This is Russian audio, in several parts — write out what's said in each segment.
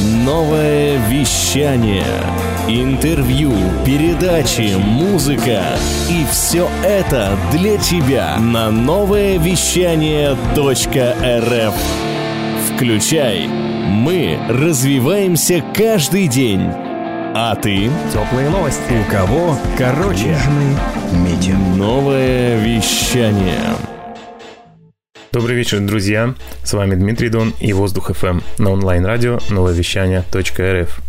Новое вещание. Интервью, передачи, музыка. И все это для тебя на новое вещание .рф. Включай. Мы развиваемся каждый день. А ты? Теплые новости. У кого? Короче. Южный. Новое вещание. Добрый вечер, друзья. С вами Дмитрий Дон и Воздух FM на онлайн-радио нововещание.рф.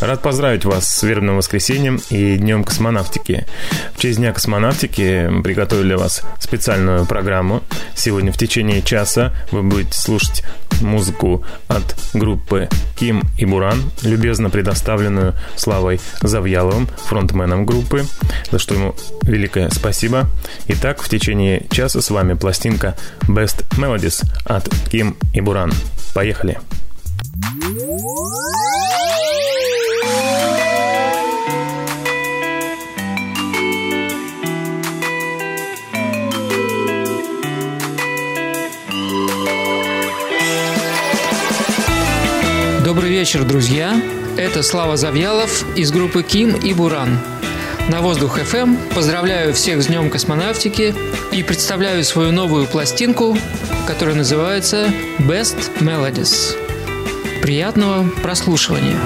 Рад поздравить вас с вербным воскресеньем и Днем космонавтики. В честь Дня космонавтики приготовили для вас специальную программу. Сегодня в течение часа вы будете слушать музыку от группы Ким и Буран, любезно предоставленную Славой Завьяловым, фронтменом группы, за что ему великое спасибо. Итак, в течение часа с вами пластинка Best Melodies от Ким и Буран. Поехали! Добрый вечер, друзья! Это Слава Завьялов из группы Ким и Буран. На Воздух FM поздравляю всех с Днем космонавтики и представляю свою новую пластинку, которая называется Best Melodies. Приятного прослушивания!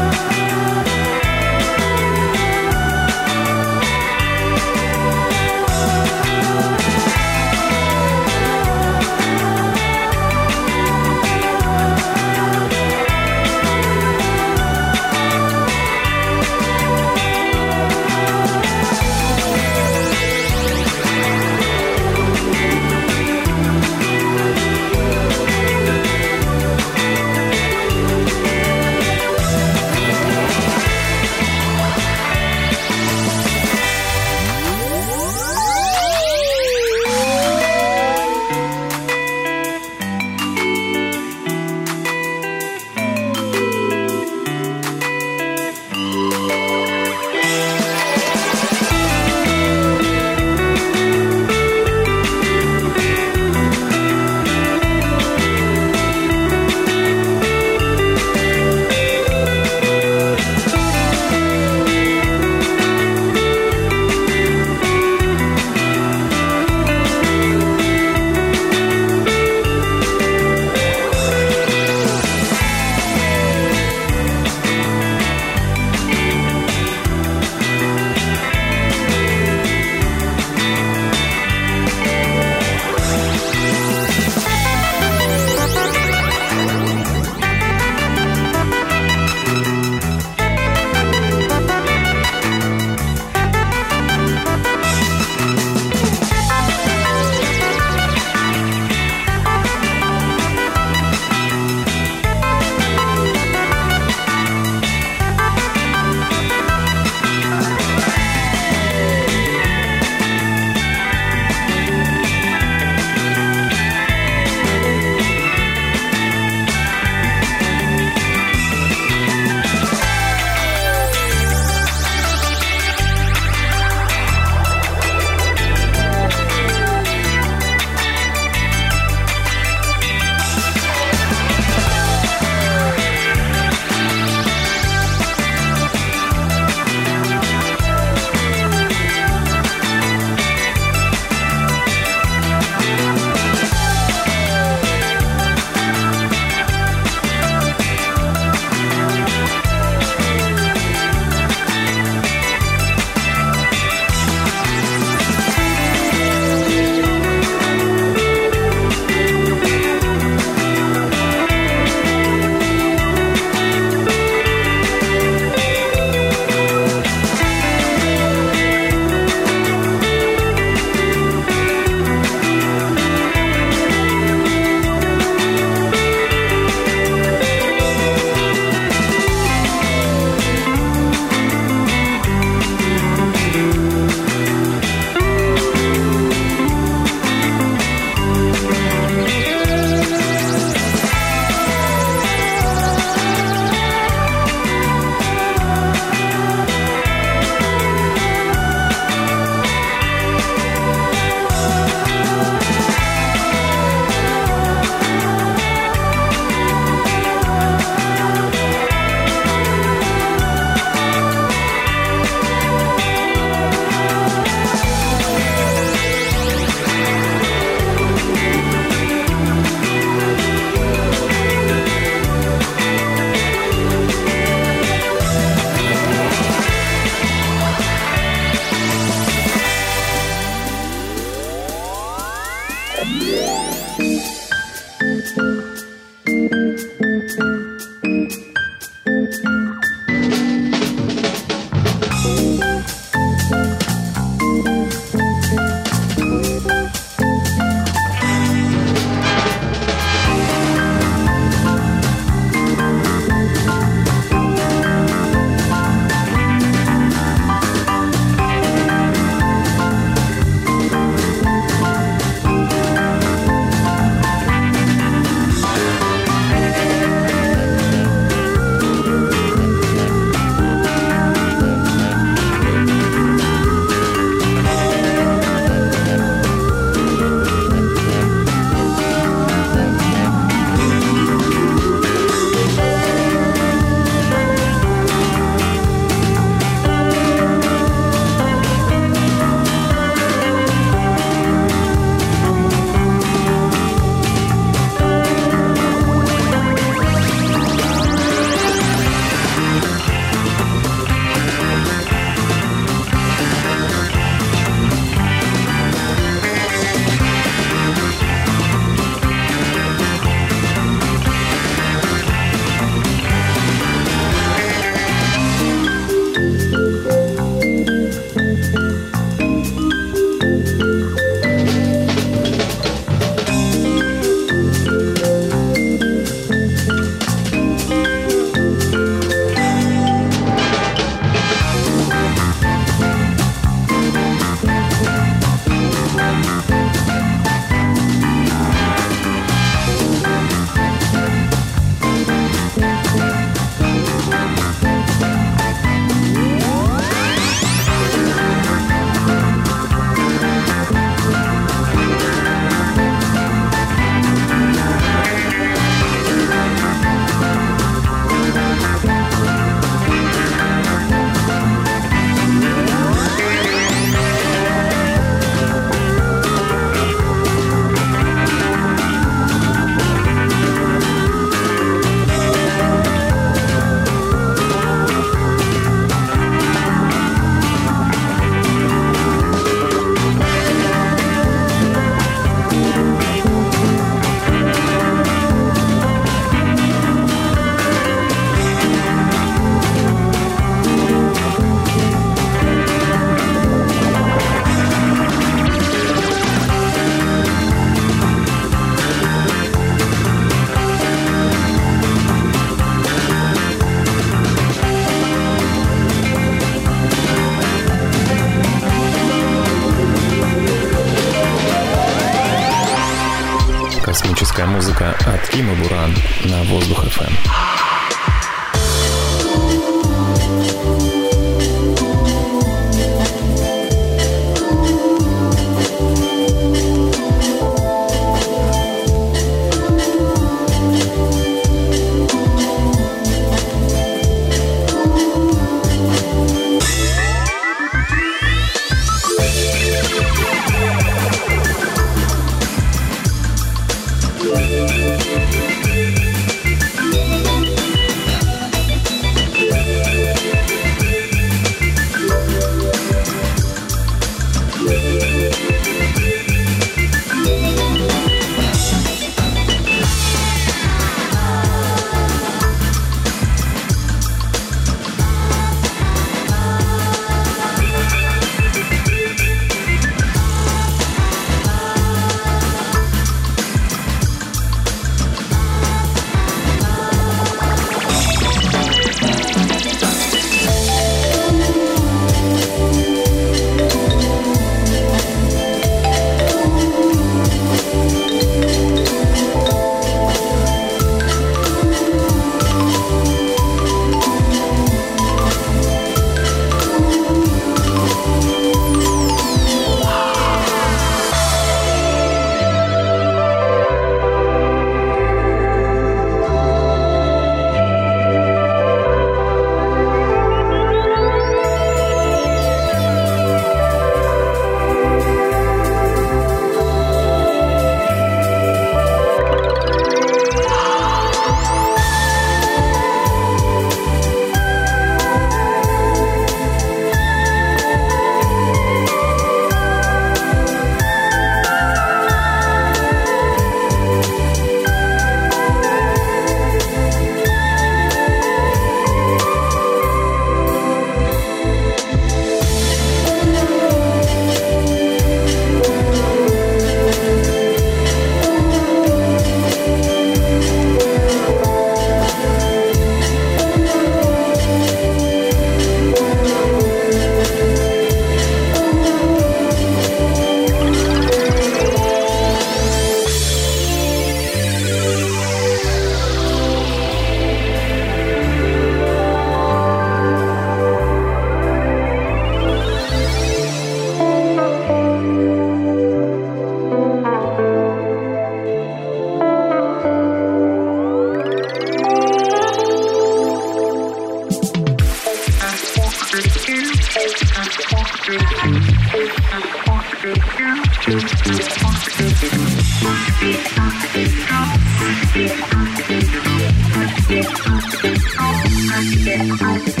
Thank you.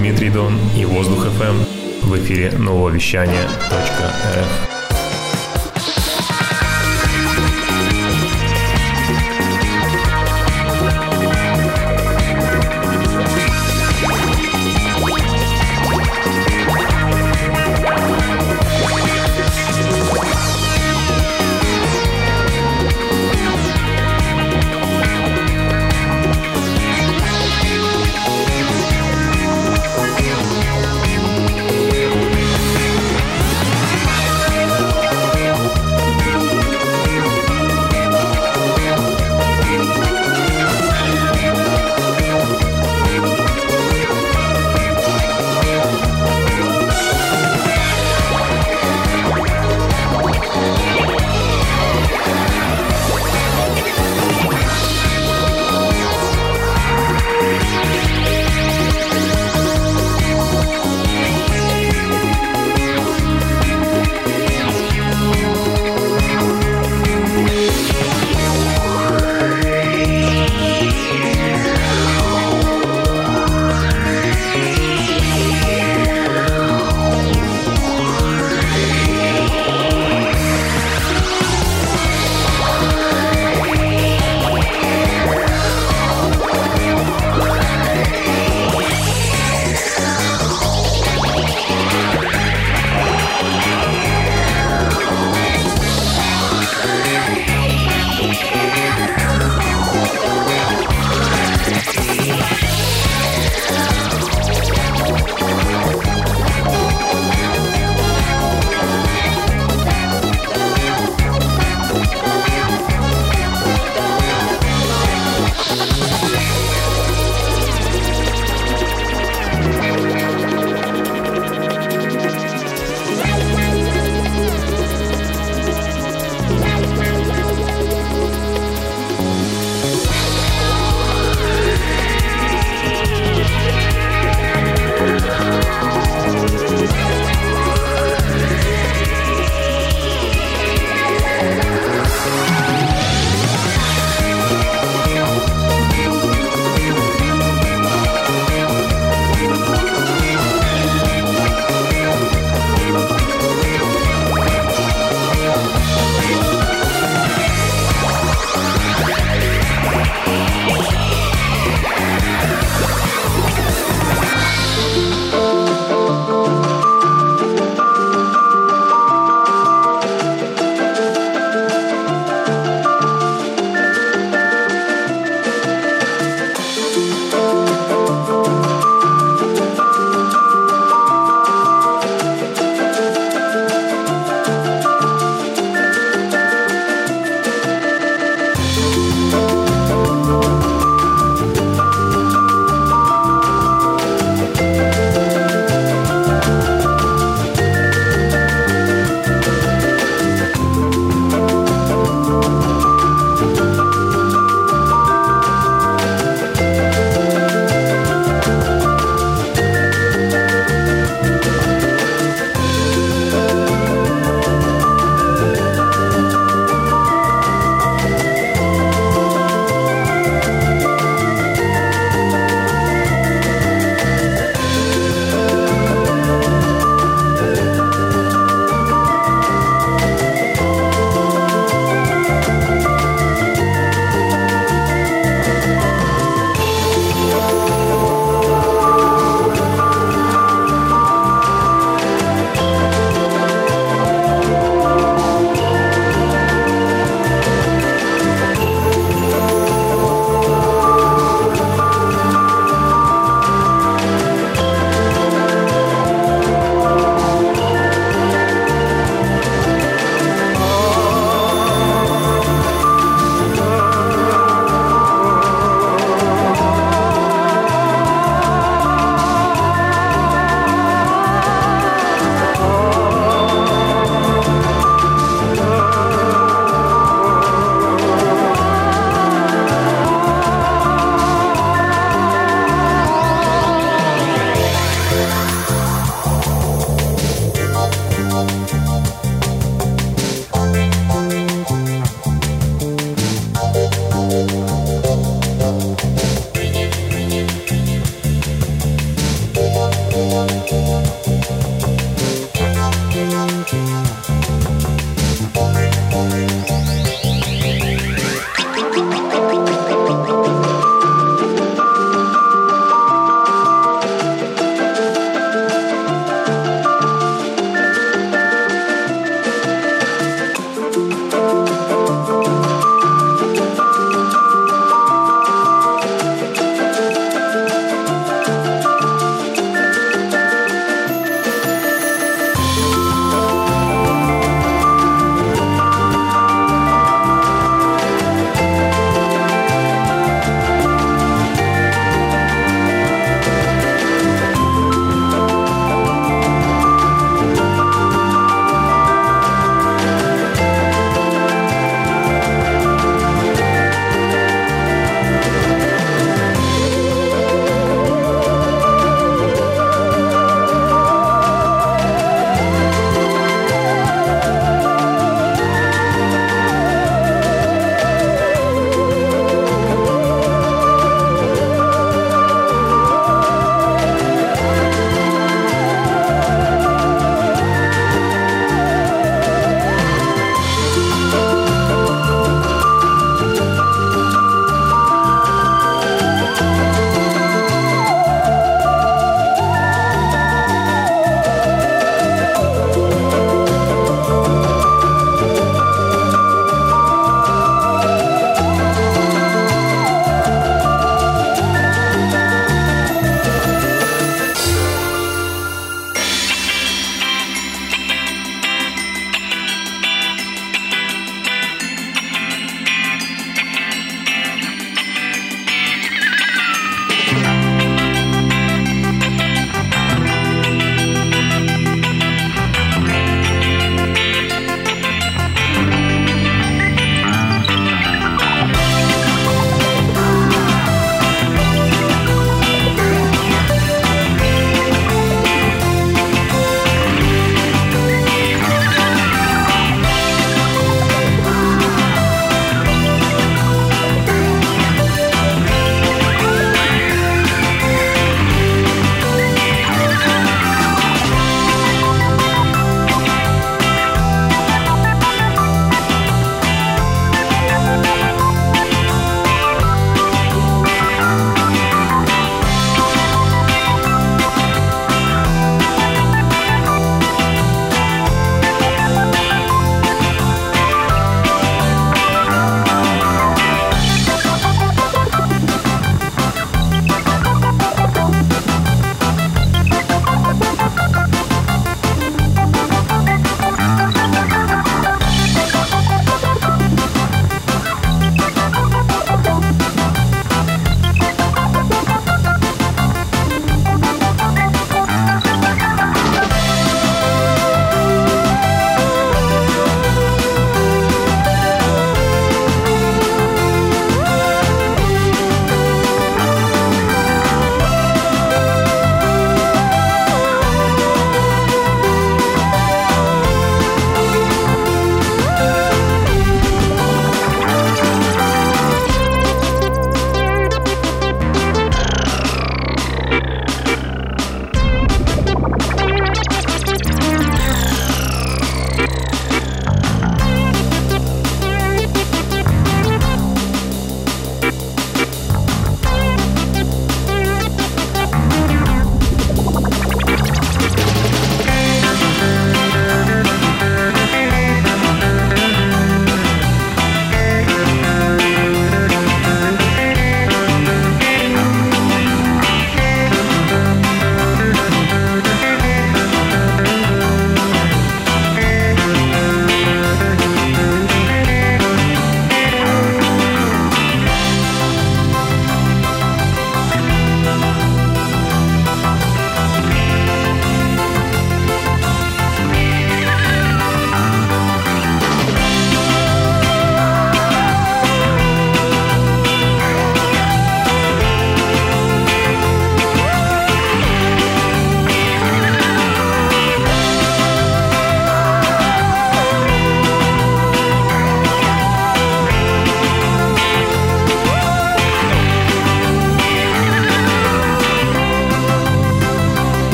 Дмитрий Дон и Воздух FM в эфире нового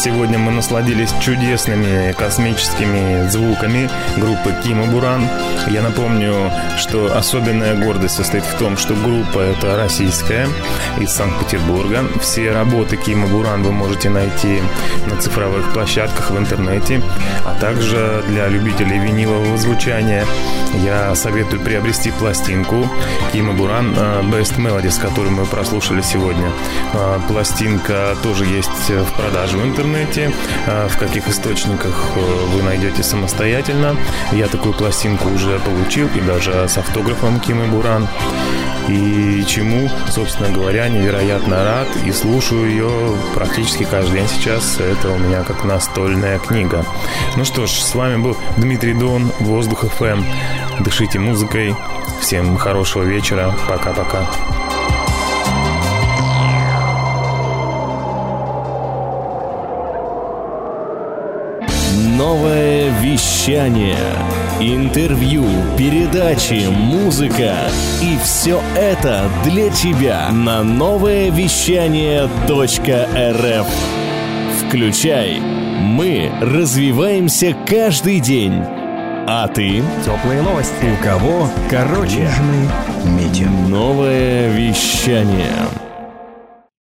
сегодня мы насладились чудесными космическими звуками группы Кима Буран. Я напомню, что особенная гордость состоит в том, что группа это российская из Санкт-Петербурга. Все работы Кима Буран вы можете найти на цифровых площадках в интернете, а также для любителей винилового звучания я советую приобрести пластинку Кима Буран э, Best Melodies, которую мы прослушали сегодня. Э, пластинка тоже есть в продаже в интернете. Э, в каких источниках вы найдете самостоятельно. Я такую пластинку уже получил и даже с автографом Кимы Буран. И чему, собственно говоря, невероятно рад и слушаю ее практически каждый день сейчас. Это у меня как настольная книга. Ну что ж, с вами был Дмитрий Дон, Воздух FM. Дышите музыкой. Всем хорошего вечера. Пока-пока. Новое вещание. Интервью, передачи, музыка. И все это для тебя на новое вещание .рф. Включай. Мы развиваемся каждый день. А ты? Теплые новости. У кого? Короче. Новое вещание.